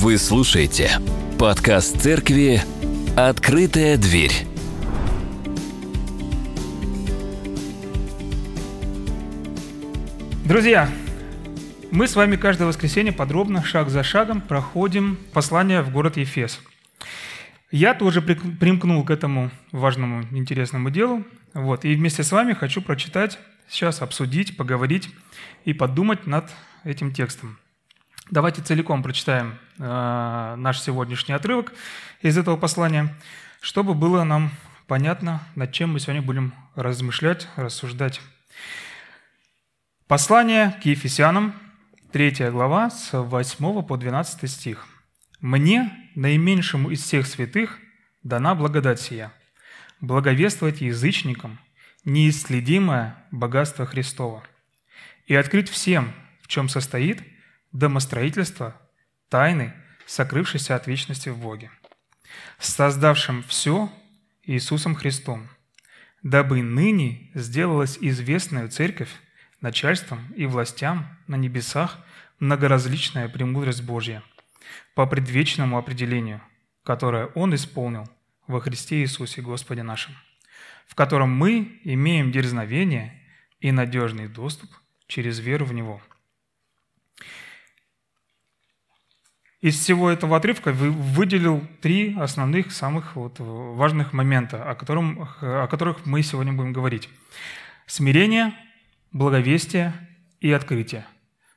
Вы слушаете подкаст церкви «Открытая дверь». Друзья, мы с вами каждое воскресенье подробно, шаг за шагом, проходим послание в город Ефес. Я тоже примкнул к этому важному, интересному делу. Вот, и вместе с вами хочу прочитать, сейчас обсудить, поговорить и подумать над этим текстом. Давайте целиком прочитаем э, наш сегодняшний отрывок из этого послания, чтобы было нам понятно, над чем мы сегодня будем размышлять, рассуждать. Послание к Ефесянам, 3 глава, с 8 по 12 стих. «Мне, наименьшему из всех святых, дана благодать сия, благовествовать язычникам неисследимое богатство Христова и открыть всем, в чем состоит – домостроительства, тайны, сокрывшейся от вечности в Боге, создавшим все Иисусом Христом, дабы ныне сделалась известная Церковь начальством и властям на небесах многоразличная премудрость Божья по предвечному определению, которое Он исполнил во Христе Иисусе Господе нашим, в котором мы имеем дерзновение и надежный доступ через веру в Него – из всего этого отрывка выделил три основных, самых вот важных момента, о, котором, о которых мы сегодня будем говорить. Смирение, благовестие и открытие.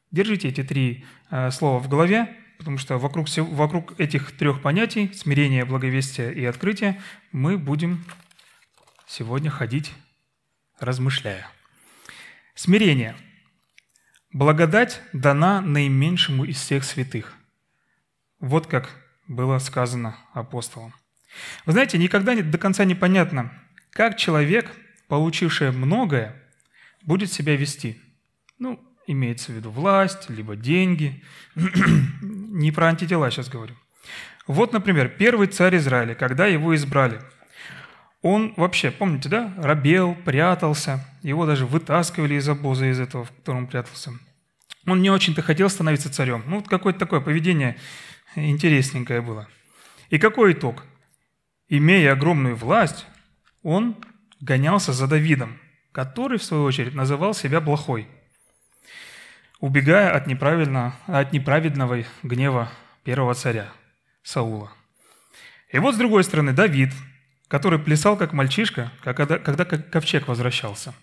Держите эти три э, слова в голове, потому что вокруг, вокруг этих трех понятий, смирение, благовестие и открытие, мы будем сегодня ходить, размышляя. Смирение. Благодать дана наименьшему из всех святых. Вот как было сказано апостолом. Вы знаете, никогда до конца непонятно, как человек, получивший многое, будет себя вести. Ну, имеется в виду власть, либо деньги. Не про антитела сейчас говорю. Вот, например, первый царь Израиля, когда его избрали, он вообще, помните, да, рабел, прятался, его даже вытаскивали из обоза, из этого, в котором он прятался. Он не очень-то хотел становиться царем. Ну, вот какое-то такое поведение интересненькое было. И какой итог? Имея огромную власть, он гонялся за Давидом, который, в свою очередь, называл себя плохой, убегая от, неправильно, от неправедного гнева первого царя Саула. И вот с другой стороны Давид, который плясал как мальчишка, когда, когда ковчег возвращался.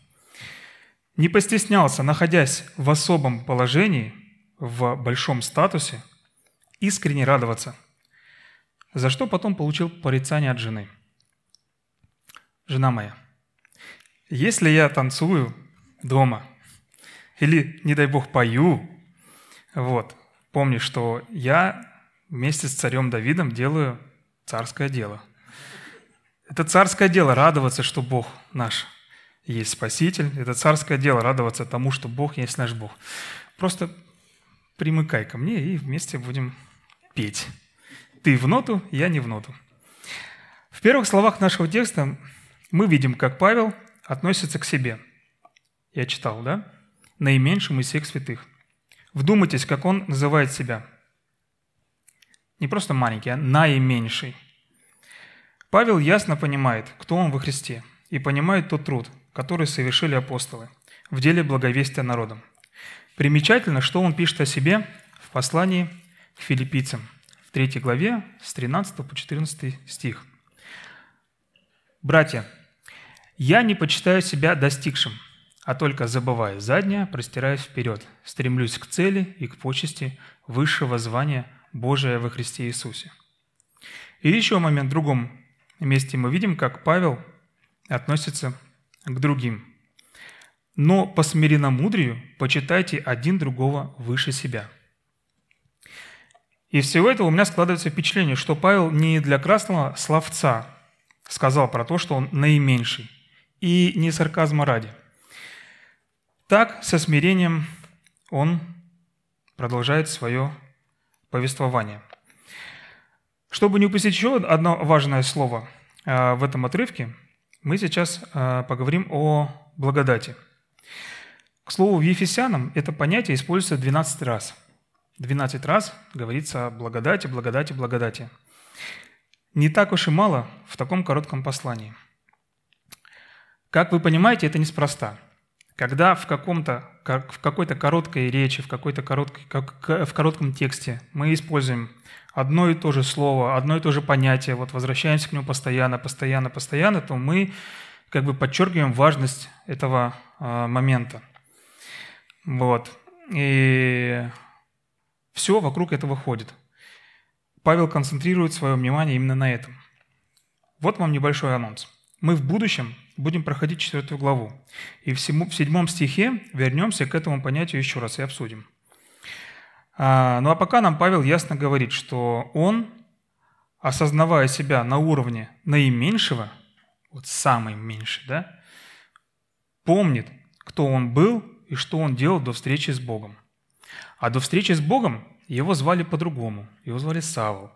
Не постеснялся, находясь в особом положении, в большом статусе, искренне радоваться, за что потом получил порицание от жены. Жена моя, если я танцую дома или, не дай бог, пою, вот, помни, что я вместе с царем Давидом делаю царское дело. Это царское дело радоваться, что Бог наш есть Спаситель. Это царское дело радоваться тому, что Бог есть наш Бог. Просто примыкай ко мне и вместе будем петь. Ты в ноту, я не в ноту. В первых словах нашего текста мы видим, как Павел относится к себе. Я читал, да? Наименьшим из всех святых. Вдумайтесь, как он называет себя. Не просто маленький, а наименьший. Павел ясно понимает, кто он во Христе, и понимает тот труд, который совершили апостолы в деле благовестия народам. Примечательно, что он пишет о себе в послании к филиппийцам в 3 главе с 13 по 14 стих. «Братья, я не почитаю себя достигшим, а только забывая заднее, простираясь вперед, стремлюсь к цели и к почести высшего звания Божия во Христе Иисусе». И еще момент в другом месте мы видим, как Павел относится к другим. «Но по смиренномудрию почитайте один другого выше себя». И всего этого у меня складывается впечатление, что Павел не для красного словца сказал про то, что он наименьший, и не сарказма ради. Так, со смирением он продолжает свое повествование. Чтобы не упустить еще одно важное слово э, в этом отрывке, мы сейчас э, поговорим о благодати. К слову, в Ефесянам это понятие используется 12 раз – 12 раз говорится о благодати, благодати, благодати. Не так уж и мало в таком коротком послании. Как вы понимаете, это неспроста. Когда в, каком-то, в какой-то короткой речи, в, какой-то короткой, как, в коротком тексте мы используем одно и то же слово, одно и то же понятие, вот возвращаемся к нему постоянно, постоянно, постоянно, то мы как бы подчеркиваем важность этого э, момента. Вот. И все вокруг этого ходит. Павел концентрирует свое внимание именно на этом. Вот вам небольшой анонс. Мы в будущем будем проходить четвертую главу. И в седьмом стихе вернемся к этому понятию еще раз и обсудим. А, ну а пока нам Павел ясно говорит, что он, осознавая себя на уровне наименьшего, вот самый меньший, да, помнит, кто он был и что он делал до встречи с Богом. А до встречи с Богом его звали по-другому. Его звали Савол.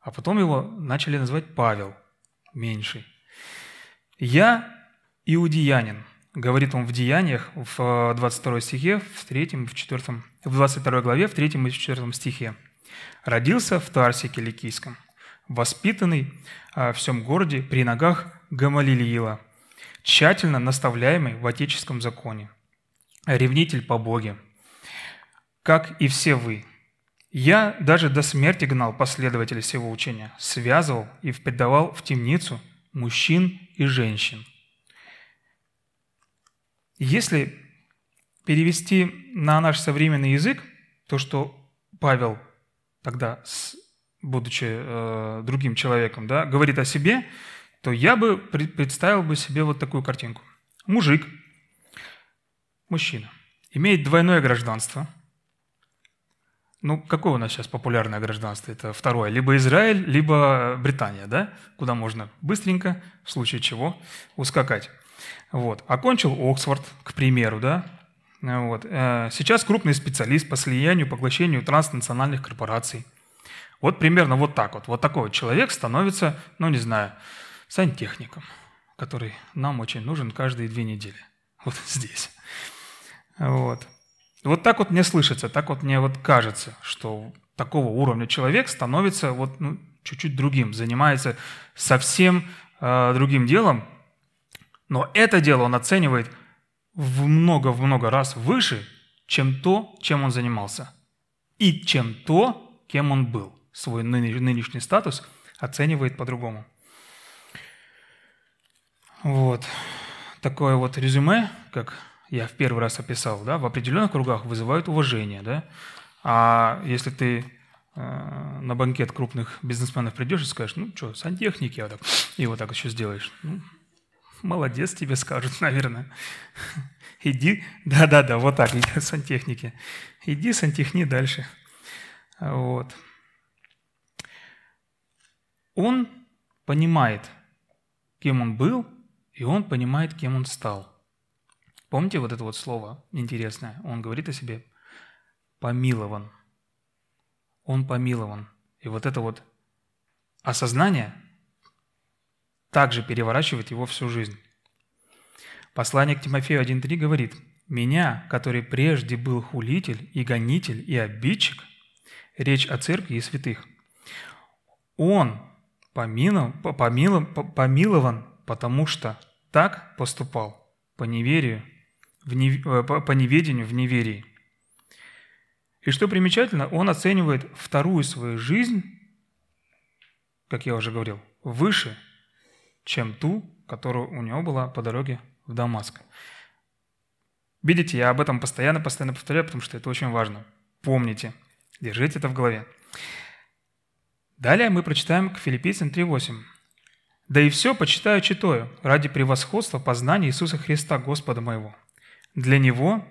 А потом его начали называть Павел, меньший. «Я иудеянин», говорит он в Деяниях, в 22 стихе, в 3, в 4, в 22 главе, в 3 и 4 стихе. «Родился в Тарсе Киликийском, воспитанный а, в всем городе при ногах Гамалилиила, тщательно наставляемый в отеческом законе, ревнитель по Боге, как и все вы. Я даже до смерти гнал последователей всего учения, связывал и предавал в темницу мужчин и женщин. Если перевести на наш современный язык то, что Павел тогда, будучи э, другим человеком, да, говорит о себе, то я бы представил бы себе вот такую картинку. Мужик, мужчина, имеет двойное гражданство – ну, какое у нас сейчас популярное гражданство? Это второе. Либо Израиль, либо Британия, да? Куда можно быстренько, в случае чего, ускакать. Вот. Окончил Оксфорд, к примеру, да? Вот. Э, сейчас крупный специалист по слиянию, поглощению транснациональных корпораций. Вот примерно вот так вот. Вот такой вот человек становится, ну, не знаю, сантехником, который нам очень нужен каждые две недели. Вот здесь. Вот. Вот так вот мне слышится, так вот мне вот кажется, что такого уровня человек становится вот ну, чуть-чуть другим, занимается совсем э, другим делом, но это дело он оценивает в много-много раз выше, чем то, чем он занимался, и чем то, кем он был. Свой нынешний статус оценивает по-другому. Вот. Такое вот резюме, как я в первый раз описал, да, в определенных кругах вызывают уважение. Да? А если ты э, на банкет крупных бизнесменов придешь и скажешь, ну что, сантехники, а так, и вот так еще сделаешь. Ну, молодец тебе скажут, наверное. Иди, да-да-да, вот так, сантехники. Иди сантехни дальше. Вот. Он понимает, кем он был, и он понимает, кем он стал. Помните вот это вот слово интересное? Он говорит о себе «помилован». Он помилован. И вот это вот осознание также переворачивает его всю жизнь. Послание к Тимофею 1.3 говорит, «Меня, который прежде был хулитель и гонитель и обидчик, речь о церкви и святых, он помилован, помилован, потому что так поступал по неверию в не, э, по неведению, в неверии. И что примечательно, он оценивает вторую свою жизнь, как я уже говорил, выше, чем ту, которая у него была по дороге в Дамаск. Видите, я об этом постоянно-постоянно повторяю, потому что это очень важно. Помните, держите это в голове. Далее мы прочитаем к Филиппийцам 3.8. «Да и все почитаю читаю ради превосходства познания Иисуса Христа, Господа моего, для него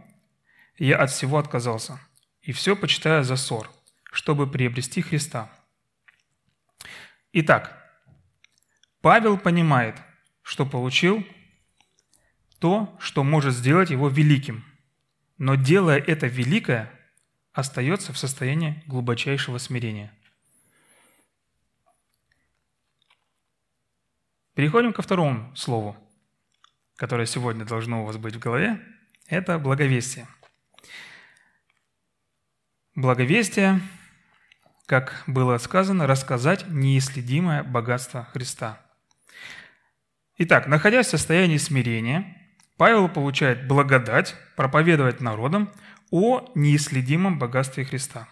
я от всего отказался, и все почитаю за ссор, чтобы приобрести Христа. Итак, Павел понимает, что получил то, что может сделать его великим, но делая это великое, остается в состоянии глубочайшего смирения. Переходим ко второму слову, которое сегодня должно у вас быть в голове – это благовестие. Благовестие, как было сказано, рассказать неисследимое богатство Христа. Итак, находясь в состоянии смирения, Павел получает благодать проповедовать народам о неисследимом богатстве Христа.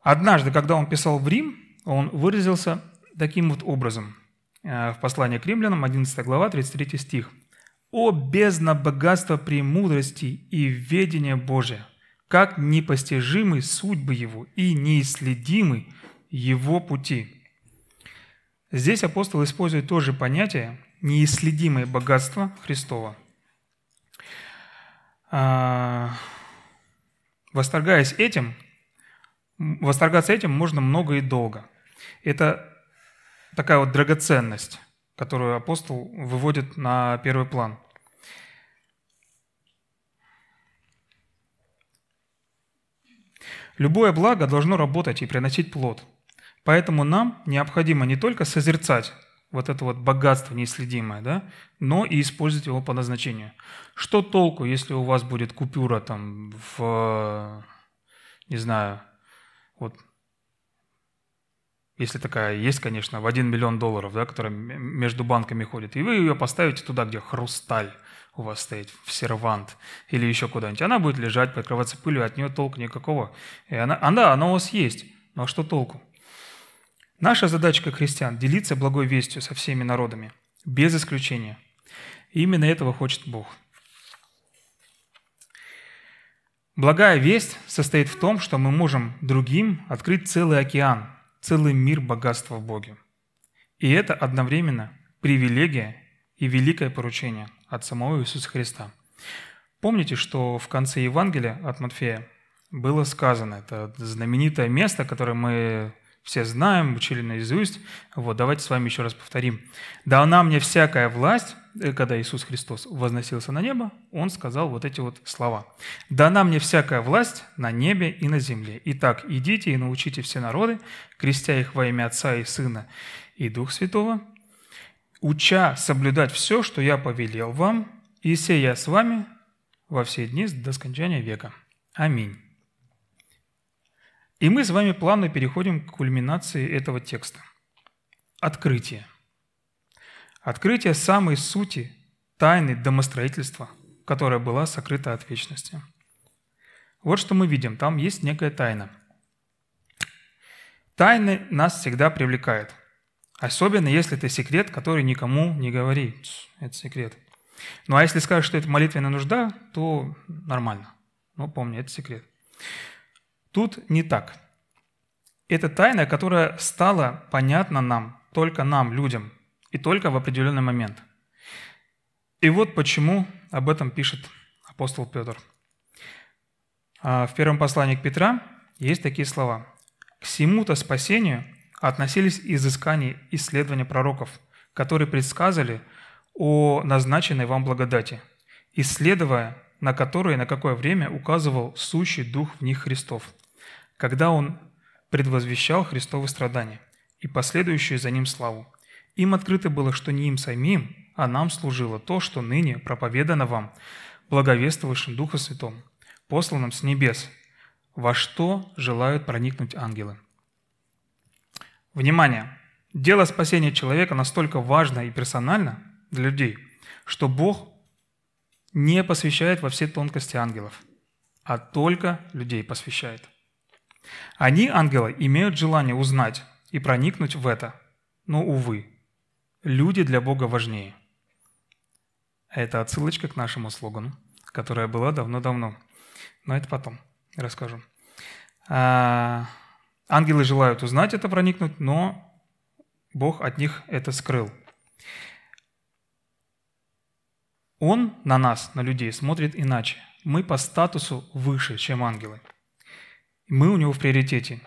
Однажды, когда он писал в Рим, он выразился таким вот образом. Э, в послании к римлянам, 11 глава, 33 стих. «О бездна богатства премудрости и ведения Божия, как непостижимы судьбы Его и неисследимы Его пути». Здесь апостол использует тоже понятие «неисследимое богатство Христова». А, восторгаясь этим, восторгаться этим можно много и долго. Это такая вот драгоценность, которую апостол выводит на первый план. Любое благо должно работать и приносить плод. Поэтому нам необходимо не только созерцать вот это вот богатство неисследимое, да, но и использовать его по назначению. Что толку, если у вас будет купюра там в, не знаю, вот если такая есть, конечно, в 1 миллион долларов, да, которая между банками ходит, и вы ее поставите туда, где хрусталь у вас стоит, в сервант или еще куда-нибудь, она будет лежать, покрываться пылью, от нее толку никакого. И она, а, да, она у вас есть, но что толку? Наша задача как христиан – делиться благой вестью со всеми народами, без исключения. И именно этого хочет Бог. Благая весть состоит в том, что мы можем другим открыть целый океан – целый мир богатства в Боге. И это одновременно привилегия и великое поручение от самого Иисуса Христа. Помните, что в конце Евангелия от Матфея было сказано, это знаменитое место, которое мы все знаем, учили наизусть. Вот, давайте с вами еще раз повторим. «Дана мне всякая власть, э, когда Иисус Христос возносился на небо, Он сказал вот эти вот слова. «Дана мне всякая власть на небе и на земле. Итак, идите и научите все народы, крестя их во имя Отца и Сына и Дух Святого, уча соблюдать все, что я повелел вам, и сея с вами во все дни до скончания века. Аминь». И мы с вами плавно переходим к кульминации этого текста. Открытие. Открытие самой сути тайны домостроительства, которая была сокрыта от вечности. Вот что мы видим. Там есть некая тайна. Тайны нас всегда привлекают. Особенно, если это секрет, который никому не говори. Это секрет. Ну а если скажешь, что это молитвенная нужда, то нормально. Но помни, это секрет. Тут не так. Это тайна, которая стала понятна нам, только нам, людям, и только в определенный момент. И вот почему об этом пишет апостол Петр. А, в первом послании к Петра есть такие слова. «К всему-то спасению относились изыскания исследования пророков, которые предсказали о назначенной вам благодати, исследуя на которое и на какое время указывал сущий Дух в них Христов, когда Он предвозвещал Христовы страдания и последующую за Ним славу. Им открыто было, что не им самим, а нам служило то, что ныне проповедано вам, благовествовавшим Духа Святом, посланным с небес, во что желают проникнуть ангелы. Внимание! Дело спасения человека настолько важно и персонально для людей, что Бог не посвящает во все тонкости ангелов, а только людей посвящает. Они, ангелы, имеют желание узнать и проникнуть в это. Но, увы, люди для Бога важнее. Это отсылочка к нашему слогану, которая была давно-давно. Но это потом расскажу. А, ангелы желают узнать это, проникнуть, но Бог от них это скрыл. Он на нас, на людей, смотрит иначе. Мы по статусу выше, чем ангелы. Мы у него в приоритете.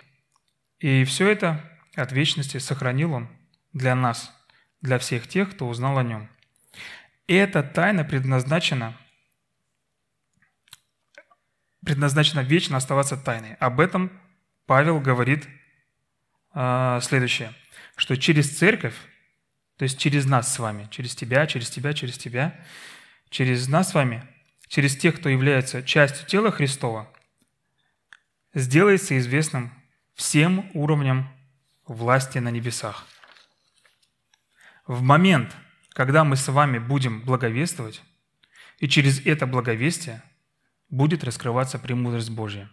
И все это от вечности сохранил он для нас, для всех тех, кто узнал о нем. И эта тайна предназначена, предназначена вечно оставаться тайной. Об этом Павел говорит э, следующее, что через церковь, то есть через нас с вами, через тебя, через тебя, через тебя, через нас с вами, через тех, кто является частью тела Христова, сделается известным всем уровням власти на небесах. В момент, когда мы с вами будем благовествовать, и через это благовестие будет раскрываться премудрость Божья.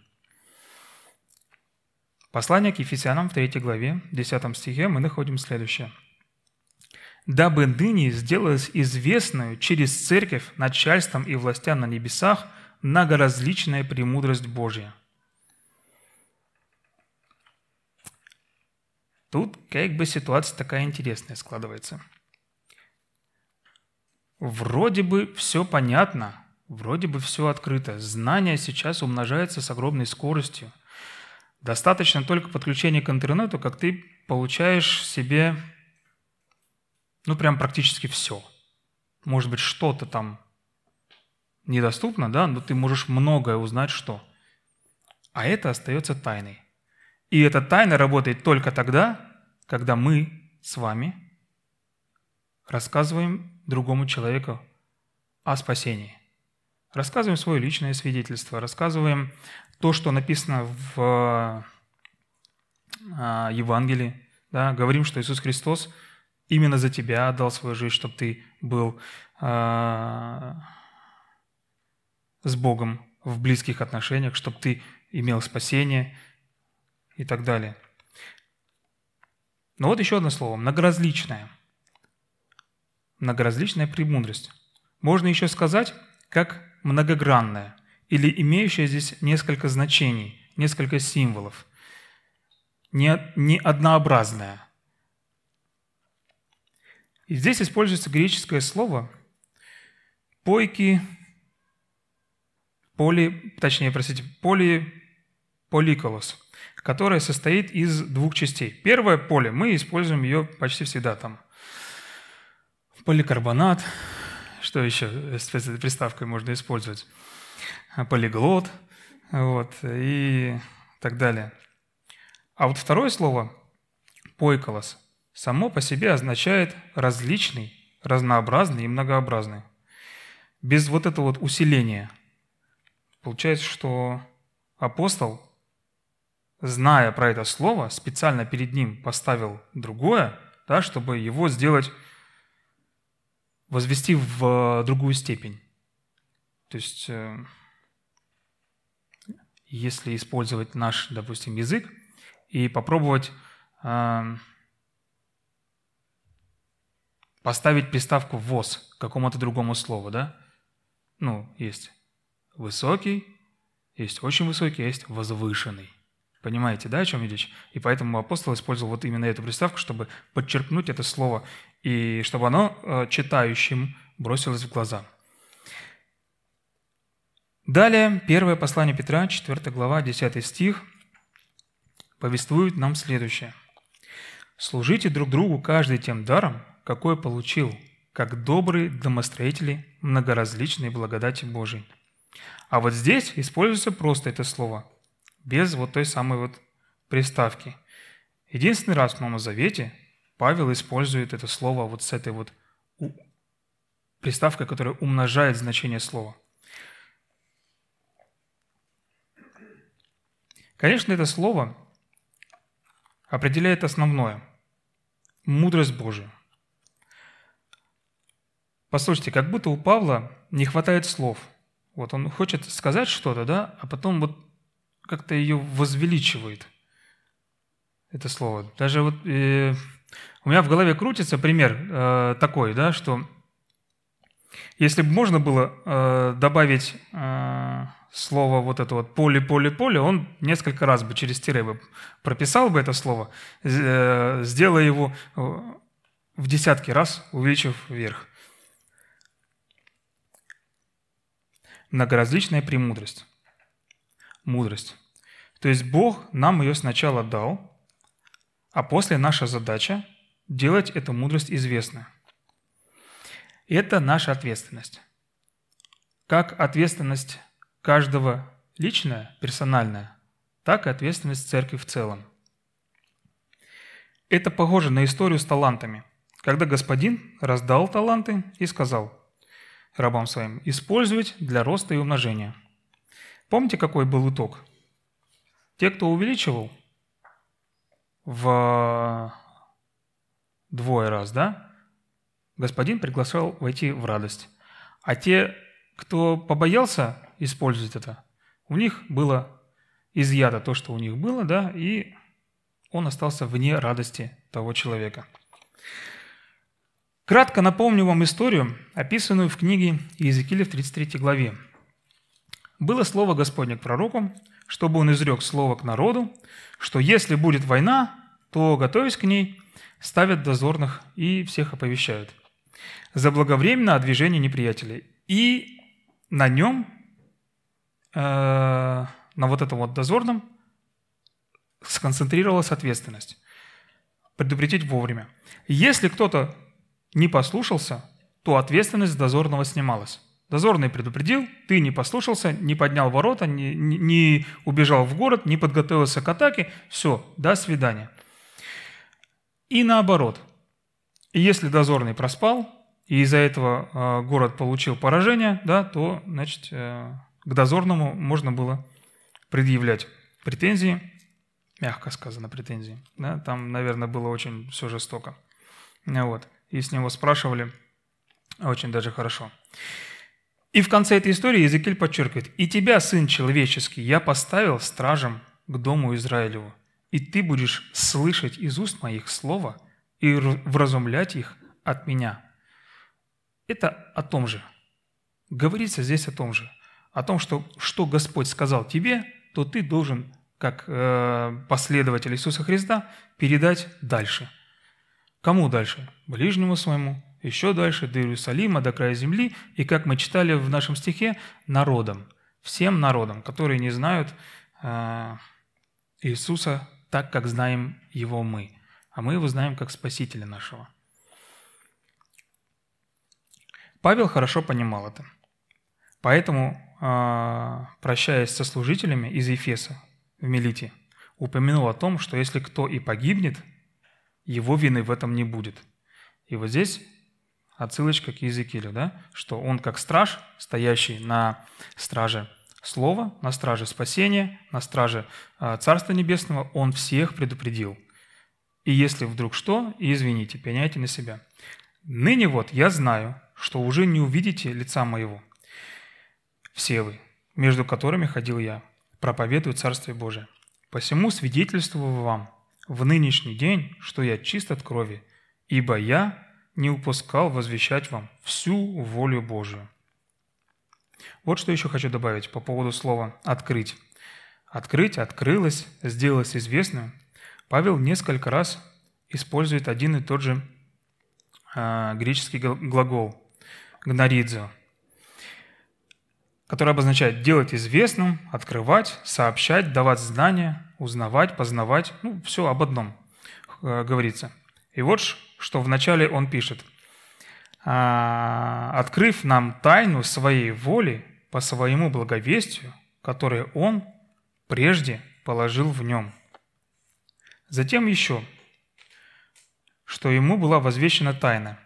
Послание к Ефесянам в 3 главе, 10 стихе мы находим следующее. «Дабы ныне сделалось известную через церковь начальством и властям на небесах многоразличная премудрость Божья». Тут как бы ситуация такая интересная складывается. Вроде бы все понятно, вроде бы все открыто. Знания сейчас умножаются с огромной скоростью. Достаточно только подключения к интернету, как ты получаешь себе, ну, прям практически все. Может быть, что-то там недоступно, да, но ты можешь многое узнать, что. А это остается тайной. И эта тайна работает только тогда, когда мы с вами рассказываем другому человеку о спасении. Рассказываем свое личное свидетельство, рассказываем то, что написано в а, Евангелии. Да, говорим, что Иисус Христос именно за тебя отдал свою жизнь, чтобы ты был э, с Богом в близких отношениях, чтобы ты имел спасение, и так далее. Но вот еще одно слово – многоразличное. Многоразличная премудрость. Можно еще сказать, как многогранная или имеющая здесь несколько значений, несколько символов. Не, не однообразная. И здесь используется греческое слово «пойки», поли, точнее, простите, поли, поликолос – которая состоит из двух частей. Первое поле, мы используем ее почти всегда там. Поликарбонат, что еще с приставкой можно использовать? Полиглот, вот, и так далее. А вот второе слово, пойколос, само по себе означает различный, разнообразный и многообразный. Без вот этого вот усиления. Получается, что апостол зная про это слово, специально перед ним поставил другое, да, чтобы его сделать, возвести в другую степень. То есть, э, если использовать наш, допустим, язык и попробовать э, поставить приставку «воз» к какому-то другому слову, да? Ну, есть высокий, есть очень высокий, есть возвышенный. Понимаете, да, о чем речь? И поэтому апостол использовал вот именно эту приставку, чтобы подчеркнуть это слово, и чтобы оно э, читающим бросилось в глаза. Далее, первое послание Петра, 4 глава, 10 стих, повествует нам следующее. «Служите друг другу каждый тем даром, какой получил, как добрые домостроители многоразличной благодати Божией». А вот здесь используется просто это слово – без вот той самой вот приставки. Единственный раз в Новом Завете Павел использует это слово вот с этой вот приставкой, которая умножает значение слова. Конечно, это слово определяет основное – мудрость Божию. Послушайте, как будто у Павла не хватает слов. Вот он хочет сказать что-то, да, а потом вот как-то ее возвеличивает, это слово. Даже вот э, у меня в голове крутится пример э, такой, да, что если бы можно было э, добавить э, слово вот это вот поле, поле, поле, он несколько раз бы через тире бы прописал бы это слово, э, сделая его э, в десятки раз, увеличив вверх. Многоразличная премудрость мудрость. То есть Бог нам ее сначала дал, а после наша задача – делать эту мудрость известной. Это наша ответственность. Как ответственность каждого личная, персональная, так и ответственность церкви в целом. Это похоже на историю с талантами, когда господин раздал таланты и сказал рабам своим использовать для роста и умножения – Помните, какой был итог? те, кто увеличивал в двое раз, да, господин приглашал войти в радость. А те, кто побоялся использовать это, у них было изъято то, что у них было, да, и он остался вне радости того человека. Кратко напомню вам историю, описанную в книге Иезекииля в 33 главе. «Было слово Господне к пророку, чтобы он изрек слово к народу, что если будет война, то, готовясь к ней, ставят дозорных и всех оповещают. Заблаговременно о движении неприятелей. И на нем, э, на вот этом вот дозорном, сконцентрировалась ответственность. Предупредить вовремя. Если кто-то не послушался, то ответственность дозорного снималась. Дозорный предупредил, ты не послушался, не поднял ворота, не, не, не убежал в город, не подготовился к атаке, все, до свидания. И наоборот, если дозорный проспал, и из-за этого э, город получил поражение, да, то, значит, э, к дозорному можно было предъявлять претензии, мягко сказано претензии, да, там, наверное, было очень все жестоко. Вот. И с него спрашивали очень даже хорошо. И в конце этой истории Иезекииль подчеркивает, «И тебя, сын человеческий, я поставил стражем к дому Израилеву, и ты будешь слышать из уст моих слова и вразумлять их от меня». Это о том же. Говорится здесь о том же. О том, что что Господь сказал тебе, то ты должен, как э, последователь Иисуса Христа, передать дальше. Кому дальше? Ближнему своему, еще дальше, до Иерусалима, до края земли, и, как мы читали в нашем стихе, народам, всем народам, которые не знают э, Иисуса так, как знаем Его мы, а мы Его знаем как Спасителя нашего. Павел хорошо понимал это. Поэтому, э, прощаясь со служителями из Ефеса в Мелите, упомянул о том, что если кто и погибнет, его вины в этом не будет. И вот здесь отсылочка к Иезекиилю, да? что он как страж, стоящий на страже Слова, на страже спасения, на страже а, Царства Небесного, он всех предупредил. И если вдруг что, извините, пеняйте на себя. Ныне вот я знаю, что уже не увидите лица моего. Все вы, между которыми ходил я, проповедую Царствие Божие. Посему свидетельствую вам в нынешний день, что я чист от крови, ибо я не упускал возвещать вам всю волю Божию. Вот что еще хочу добавить по поводу слова «открыть». Открыть, открылось, сделалось известным. Павел несколько раз использует один и тот же э, греческий глагол «гноридзо», который обозначает делать известным, открывать, сообщать, давать знания, узнавать, познавать. Ну, все об одном э, говорится. И вот что вначале он пишет. «А, «Открыв нам тайну своей воли по своему благовестию, которое он прежде положил в нем». Затем еще, что ему была возвещена тайна,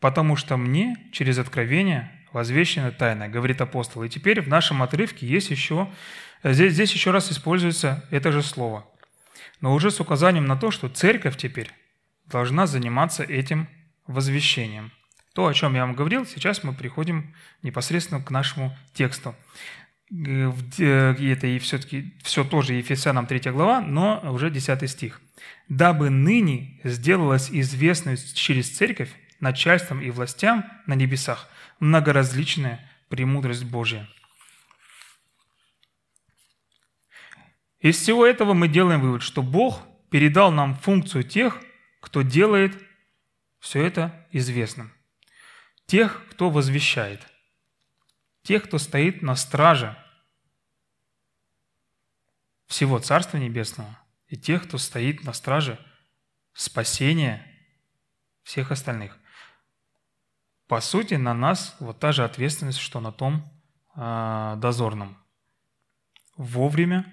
потому что мне через откровение возвещена тайна, говорит апостол. И теперь в нашем отрывке есть еще, здесь, здесь еще раз используется это же слово, но уже с указанием на то, что церковь теперь должна заниматься этим возвещением. То, о чем я вам говорил, сейчас мы приходим непосредственно к нашему тексту. Э, это и все-таки все тоже Ефесянам 3 глава, но уже 10 стих. «Дабы ныне сделалось известно через церковь начальством и властям на небесах многоразличная премудрость Божия». Из всего этого мы делаем вывод, что Бог передал нам функцию тех, кто делает все это известным. Тех, кто возвещает. Тех, кто стоит на страже всего Царства Небесного. И тех, кто стоит на страже спасения всех остальных. По сути, на нас вот та же ответственность, что на том э, дозорном. Вовремя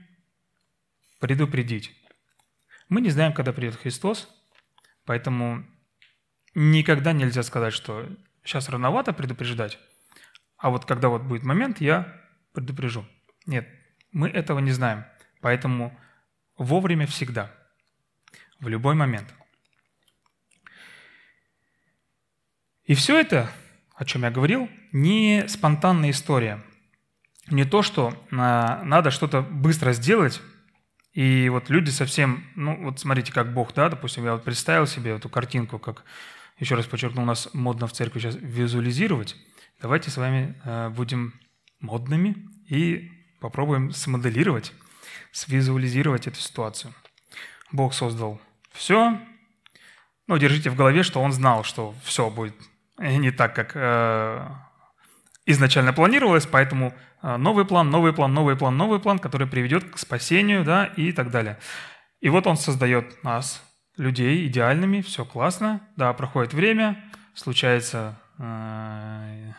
предупредить. Мы не знаем, когда придет Христос, Поэтому никогда нельзя сказать, что сейчас рановато предупреждать, а вот когда вот будет момент, я предупрежу. Нет, мы этого не знаем. Поэтому вовремя всегда, в любой момент. И все это, о чем я говорил, не спонтанная история. Не то, что а, надо что-то быстро сделать, и вот люди совсем, ну вот смотрите, как Бог, да, допустим, я вот представил себе эту картинку, как, еще раз подчеркну, у нас модно в церкви сейчас визуализировать. Давайте с вами э, будем модными и попробуем смоделировать, свизуализировать эту ситуацию. Бог создал все, ну, держите в голове, что Он знал, что все будет не так, как э, изначально планировалось, поэтому а, новый план, новый план, новый план, новый план, который приведет к спасению, да, и так далее. И вот он создает нас, людей, идеальными, все классно, да, проходит время, случается э,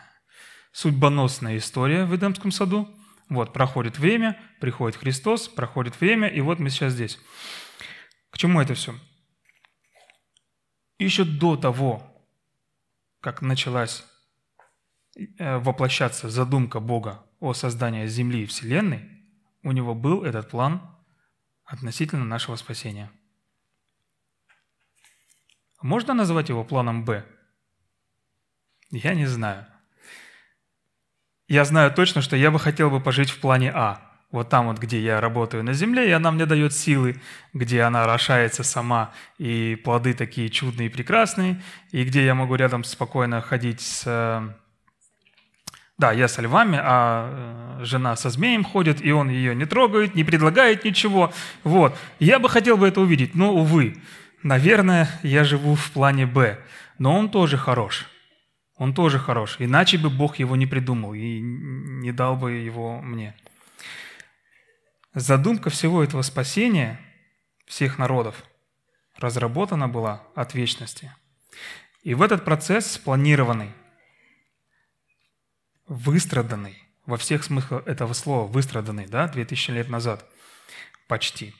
судьбоносная история в Эдемском саду, вот, проходит время, приходит Христос, проходит время, и вот мы сейчас здесь. К чему это все? Еще до того, как началась э, воплощаться задумка Бога о создании Земли и Вселенной, у него был этот план относительно нашего спасения. Можно назвать его планом «Б»? Я не знаю. Я знаю точно, что я бы хотел бы пожить в плане «А». Вот там вот, где я работаю на земле, и она мне дает силы, где она орошается сама, и плоды такие чудные и прекрасные, и где я могу рядом спокойно ходить с да, я со львами, а э, жена со змеем ходит, и он ее не трогает, не предлагает ничего. Вот. Я бы хотел бы это увидеть, но, увы, наверное, я живу в плане «Б». Но он тоже хорош. Он тоже хорош. Иначе бы Бог его не придумал и не дал бы его мне. Задумка всего этого спасения всех народов разработана была от вечности. И в этот процесс спланированный – выстраданный, во всех смыслах этого слова, выстраданный, да, 2000 лет назад, почти.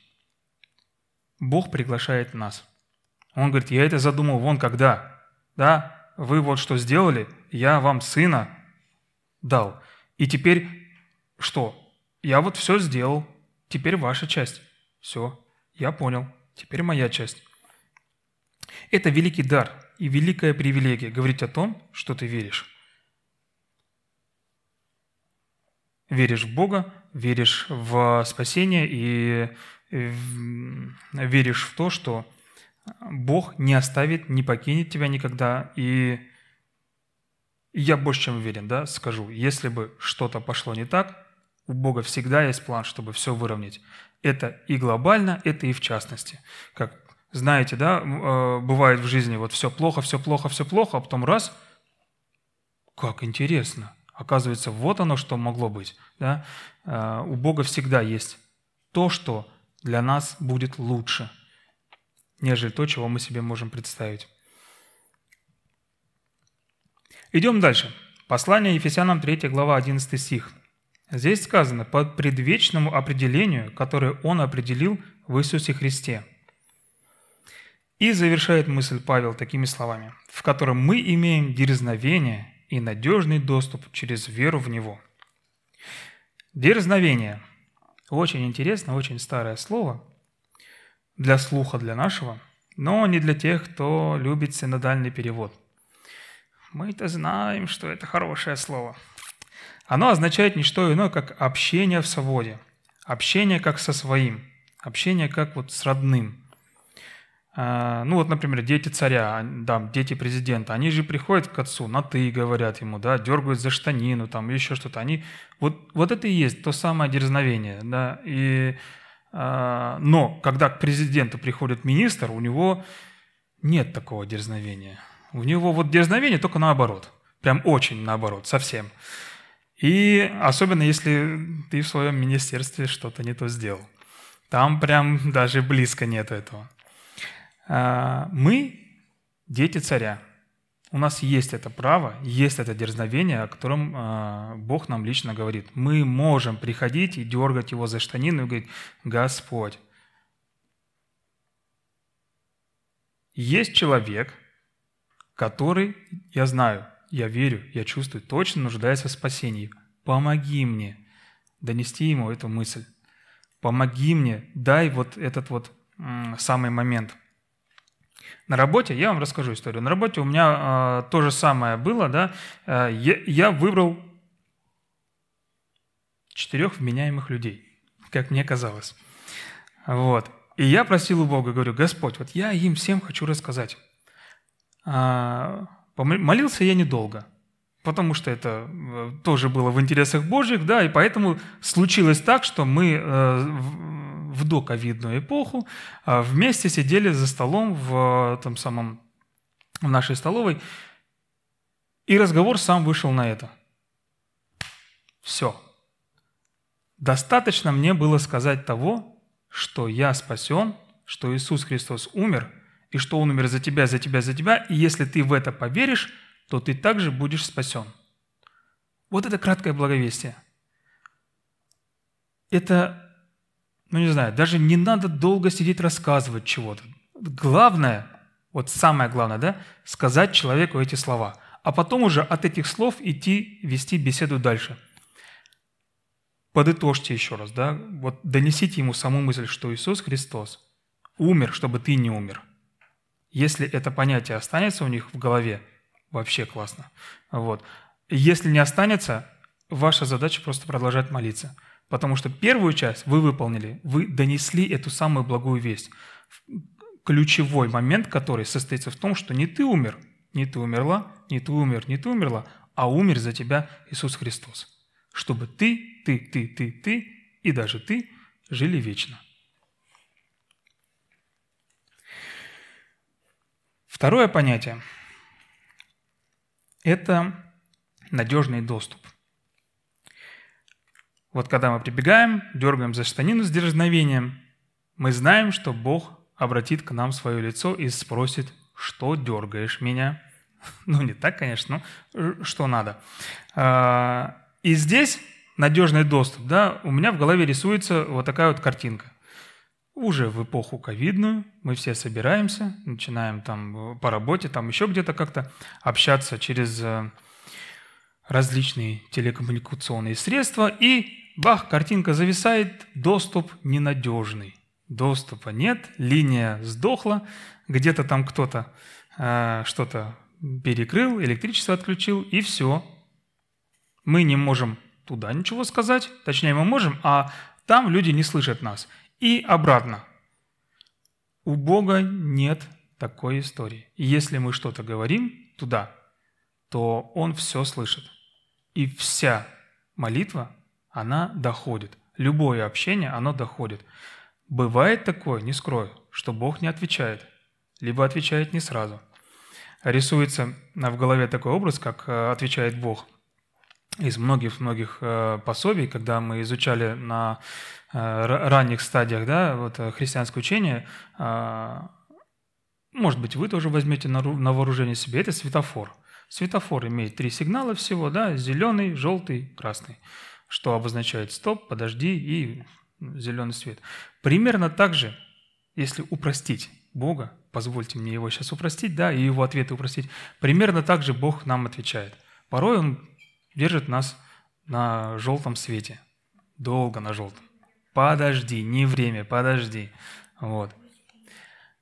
Бог приглашает нас. Он говорит, я это задумал вон когда, да, вы вот что сделали, я вам сына дал. И теперь что? Я вот все сделал, теперь ваша часть. Все, я понял, теперь моя часть. Это великий дар и великая привилегия говорить о том, что ты веришь. веришь в Бога, веришь в спасение и веришь в то, что Бог не оставит, не покинет тебя никогда. И я больше чем уверен, да, скажу, если бы что-то пошло не так, у Бога всегда есть план, чтобы все выровнять. Это и глобально, это и в частности. Как знаете, да, э, бывает в жизни вот все плохо, все плохо, все плохо, а потом раз, как интересно – Оказывается, вот оно, что могло быть. Да? А, у Бога всегда есть то, что для нас будет лучше, нежели то, чего мы себе можем представить. Идем дальше. Послание Ефесянам 3 глава 11 стих. Здесь сказано «по предвечному определению, которое Он определил в Иисусе Христе». И завершает мысль Павел такими словами, в котором мы имеем дерзновение и надежный доступ через веру в Него. Дерзновение. Очень интересно, очень старое слово для слуха, для нашего, но не для тех, кто любит синодальный перевод. Мы-то знаем, что это хорошее слово. Оно означает не что иное, как общение в свободе, общение как со своим, общение как вот с родным – а, ну вот, например, дети царя, да, дети президента, они же приходят к отцу, на «ты» говорят ему, да, дергают за штанину, там, еще что-то. Они, вот, вот это и есть то самое дерзновение, да, и, а, но когда к президенту приходит министр, у него нет такого дерзновения. У него вот дерзновение только наоборот, прям очень наоборот, совсем. И особенно, если ты в своем министерстве что-то не то сделал. Там прям даже близко нет этого. А, мы дети царя. У нас есть это право, есть это дерзновение, о котором а, Бог нам лично говорит. Мы можем приходить и дергать его за штанину и говорить, Господь, есть человек, который, я знаю, я верю, я чувствую, точно нуждается в спасении. Помоги мне донести ему эту мысль. помоги мне, дай вот этот вот самый момент. На работе, я вам расскажу историю, на работе у меня э, то же самое было, да, э, я, я выбрал четырех вменяемых людей, как мне казалось. Вот. И я просил у Бога, говорю, Господь, вот я им всем хочу рассказать. А, молился я недолго, потому что это э, тоже было в интересах Божьих, да, и поэтому случилось так, что мы э, в доковидную эпоху э, вместе сидели за столом в том самом в нашей столовой, и разговор сам вышел на это. Все. Достаточно мне было сказать того, что я спасен, что Иисус Христос умер, и что Он умер за тебя, за тебя, за тебя, и если ты в это поверишь, то ты также будешь спасен. Вот это краткое благовестие. Это, ну не знаю, даже не надо долго сидеть рассказывать чего-то. Главное, вот самое главное, да, сказать человеку эти слова, а потом уже от этих слов идти вести беседу дальше – подытожьте еще раз, да, вот донесите ему саму мысль, что Иисус Христос умер, чтобы ты не умер. Если это понятие останется у них в голове, вообще классно. Вот. Если не останется, ваша задача просто продолжать молиться. Потому что первую часть вы выполнили, вы донесли эту самую благую весть. Ключевой момент, который состоится в том, что не ты умер, не ты умерла, не ты умер, не ты умерла, а умер за тебя Иисус Христос. Чтобы ты ты, ты, ты, ты и даже ты жили вечно. Второе понятие – это надежный доступ. Вот когда мы прибегаем, дергаем за штанину с дерзновением, мы знаем, что Бог обратит к нам свое лицо и спросит, что дергаешь меня? Ну, не так, конечно, но что надо. А, и здесь надежный доступ, да, у меня в голове рисуется вот такая вот картинка. Уже в эпоху ковидную мы все собираемся, начинаем там по работе, там еще где-то как-то общаться через э, различные телекоммуникационные средства, и бах, картинка зависает, доступ ненадежный. Доступа нет, линия сдохла, где-то там кто-то э, что-то перекрыл, электричество отключил, и все. Мы не можем туда ничего сказать, точнее мы можем, а там люди не слышат нас. И обратно. У Бога нет такой истории. Если мы что-то говорим туда, то Он все слышит. И вся молитва, она доходит. Любое общение, оно доходит. Бывает такое, не скрою, что Бог не отвечает, либо отвечает не сразу. Рисуется в голове такой образ, как э, отвечает Бог – из многих-многих э, пособий, когда мы изучали на э, ранних стадиях да, вот, э, христианское учение, может быть, вы тоже возьмете на вооружение себе, это светофор. Светофор имеет три сигнала всего, да, зеленый, желтый, красный, что обозначает стоп, подожди и зеленый свет. Примерно так же, если упростить Бога, позвольте мне его сейчас упростить, да, и его ответы упростить, примерно так же Бог нам отвечает. Порой Он держит нас на желтом свете. Долго на желтом. Подожди, не время, подожди. Вот.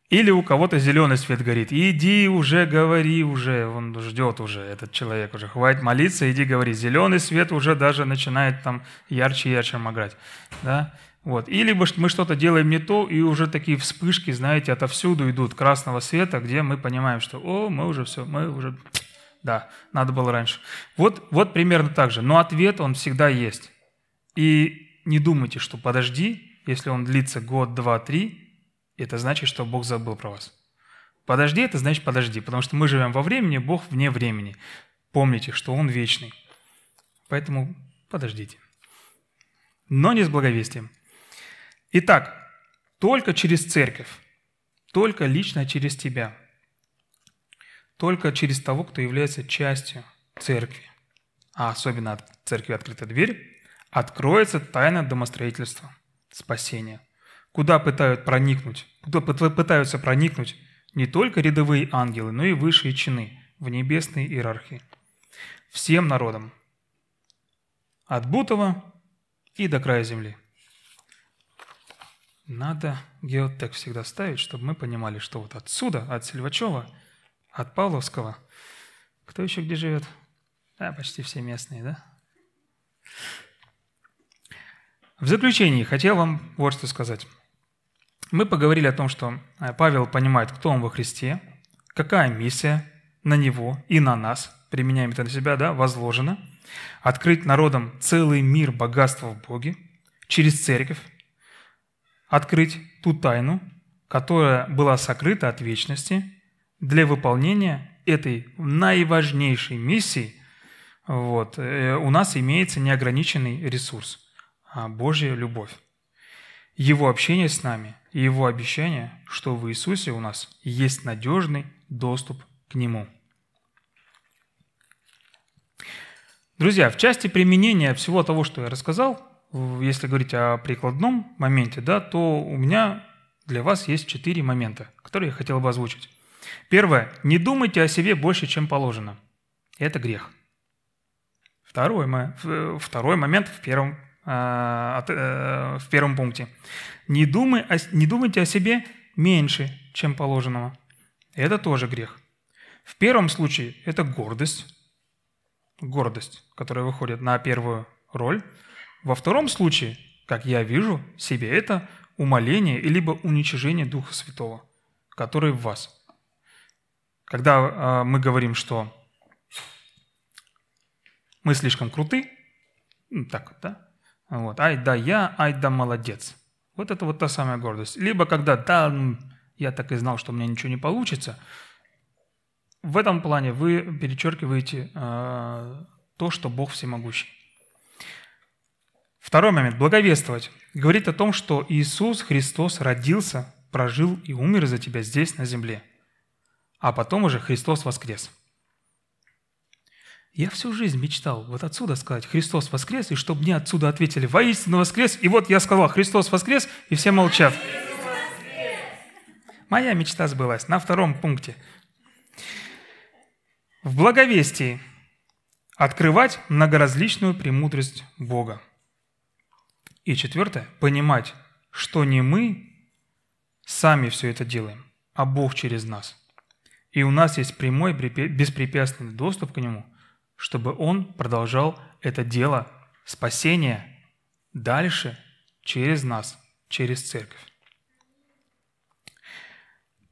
Или у кого-то зеленый свет горит. Иди уже, говори уже. Он ждет уже, этот человек уже. Хватит молиться, иди говори. Зеленый свет уже даже начинает там ярче и ярче моргать. Да? Вот. Или мы что-то делаем не то, и уже такие вспышки, знаете, отовсюду идут красного света, где мы понимаем, что о, мы уже все, мы уже да, надо было раньше. Вот, вот примерно так же. Но ответ, он всегда есть. И не думайте, что подожди, если он длится год, два, три, это значит, что Бог забыл про вас. Подожди, это значит подожди, потому что мы живем во времени, Бог вне времени. Помните, что Он вечный. Поэтому подождите. Но не с благовестием. Итак, только через церковь, только лично через тебя – только через того, кто является частью церкви, а особенно от церкви «Открыта дверь», откроется тайна домостроительства, спасения, куда пытают проникнуть, куда пытаются проникнуть не только рядовые ангелы, но и высшие чины в небесной иерархии. Всем народам, от Бутова и до края земли. Надо геотек всегда ставить, чтобы мы понимали, что вот отсюда, от Сильвачева, от Павловского, кто еще где живет? Да, почти все местные, да? В заключении хотел вам вот что сказать. Мы поговорили о том, что э, Павел понимает, кто он во Христе, какая миссия на него и на нас, применяем это на себя, да, возложена, открыть народам целый мир богатства в Боге через церковь, открыть ту тайну, которая была сокрыта от вечности для выполнения этой наиважнейшей миссии вот, э, у нас имеется неограниченный ресурс а – Божья любовь. Его общение с нами и Его обещание, что в Иисусе у нас есть надежный доступ к Нему. Друзья, в части применения всего того, что я рассказал, если говорить о прикладном моменте, да, то у меня для вас есть четыре момента, которые я хотел бы озвучить. Первое. Не думайте о себе больше, чем положено. Это грех. Второй, второй момент в первом, а, э, в первом пункте. Не, думай, не думайте о себе меньше, чем положенного. Это тоже грех. В первом случае это гордость, гордость, которая выходит на первую роль – во втором случае, как я вижу себе, это умоление либо уничижение Духа Святого, который в вас. Когда э, мы говорим, что мы слишком круты, ну, так вот, да? Вот, ай да я, ай да молодец. Вот это вот та самая гордость. Либо когда, да, я так и знал, что у меня ничего не получится. В этом плане вы перечеркиваете э, то, что Бог всемогущий. Второй момент – благовествовать. Говорит о том, что Иисус Христос родился, прожил и умер за тебя здесь, на земле. А потом уже Христос воскрес. Я всю жизнь мечтал вот отсюда сказать «Христос воскрес», и чтобы мне отсюда ответили «Воистину воскрес», и вот я сказал «Христос воскрес», и все молчат. Моя мечта сбылась на втором пункте. В благовестии открывать многоразличную премудрость Бога. И четвертое – понимать, что не мы сами все это делаем, а Бог через нас. И у нас есть прямой, беспрепятственный доступ к Нему, чтобы Он продолжал это дело спасения дальше через нас, через церковь.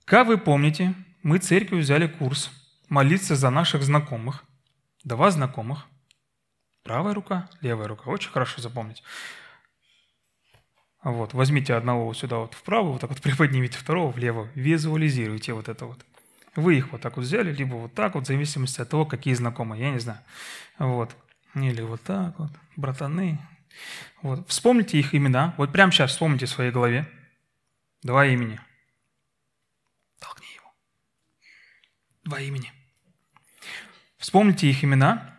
Как вы помните, мы церковью взяли курс молиться за наших знакомых, два знакомых, правая рука, левая рука, очень хорошо запомнить – вот, возьмите одного сюда вот вправо, вот так вот приподнимите второго влево, визуализируйте вот это вот. Вы их вот так вот взяли, либо вот так вот, в зависимости от того, какие знакомые, я не знаю. Вот. Или вот так вот, братаны. Вот. Вспомните их имена. Вот прямо сейчас вспомните в своей голове. Два имени. Толкни его. Два имени. Вспомните их имена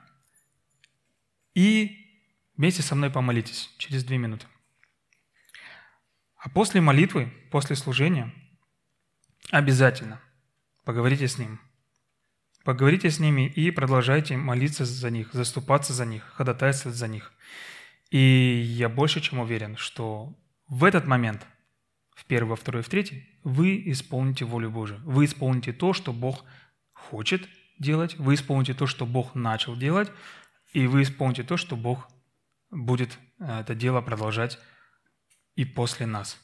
и вместе со мной помолитесь через две минуты. А после молитвы, после служения, обязательно поговорите с ним. Поговорите с ними и продолжайте молиться за них, заступаться за них, ходатайствовать за них. И я больше чем уверен, что в этот момент, в первый, во второй, в третий, вы исполните волю Божию. Вы исполните то, что Бог хочет делать, вы исполните то, что Бог начал делать, и вы исполните то, что Бог будет э, это дело продолжать и после нас.